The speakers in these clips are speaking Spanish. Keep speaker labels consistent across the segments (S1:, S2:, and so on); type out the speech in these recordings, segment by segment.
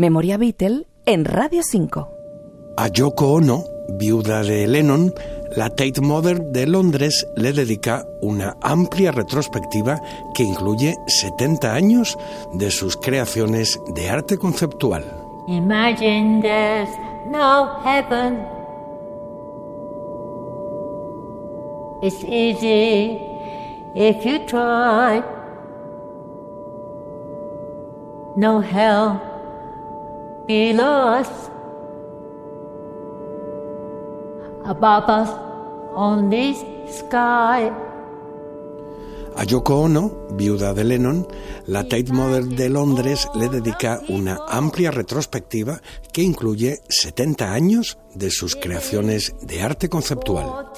S1: Memoria Beatle en Radio 5.
S2: A Yoko Ono, viuda de Lennon, la Tate Modern de Londres le dedica una amplia retrospectiva que incluye 70 años de sus creaciones de arte conceptual.
S3: Imagine there's no heaven. It's easy if you try. No hell Above us, sky.
S2: A Yoko Ono, viuda de Lennon, la Tate Modern de Londres le dedica una amplia retrospectiva que incluye 70 años de sus creaciones de arte conceptual.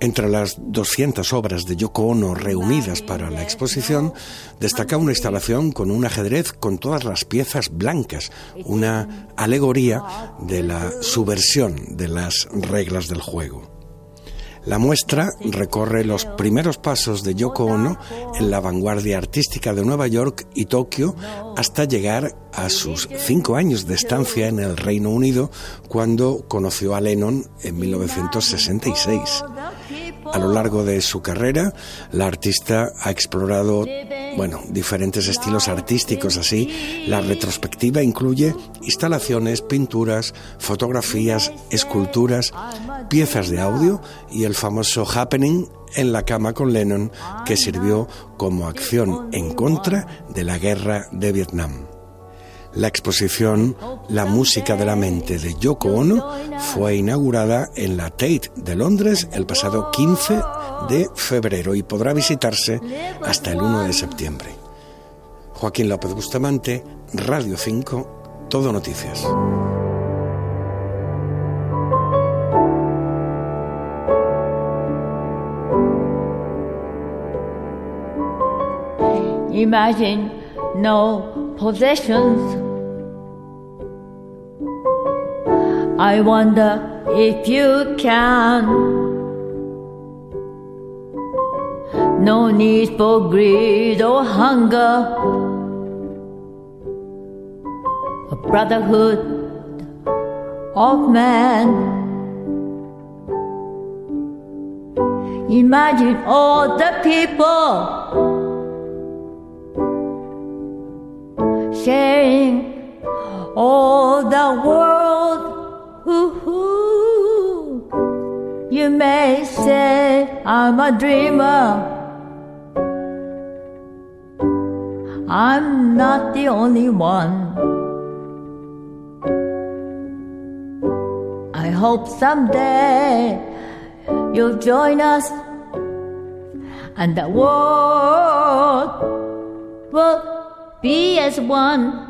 S2: Entre las 200 obras de Yoko Ono reunidas para la exposición, destaca una instalación con un ajedrez con todas las piezas blancas, una alegoría de la subversión de las reglas del juego. La muestra recorre los primeros pasos de Yoko Ono en la vanguardia artística de Nueva York y Tokio hasta llegar a sus cinco años de estancia en el Reino Unido cuando conoció a Lennon en 1966. A lo largo de su carrera, la artista ha explorado, bueno, diferentes estilos artísticos así. La retrospectiva incluye instalaciones, pinturas, fotografías, esculturas, piezas de audio y el famoso Happening en la cama con Lennon que sirvió como acción en contra de la guerra de Vietnam. La exposición La música de la mente de Yoko Ono fue inaugurada en la Tate de Londres el pasado 15 de febrero y podrá visitarse hasta el 1 de septiembre. Joaquín López Bustamante, Radio 5, Todo Noticias.
S3: Imagine no possessions. I wonder if you can. No need for greed or hunger. A brotherhood of man. Imagine all the people sharing all the world. Ooh, you may say I'm a dreamer. I'm not the only one. I hope someday you'll join us and the world will be as one.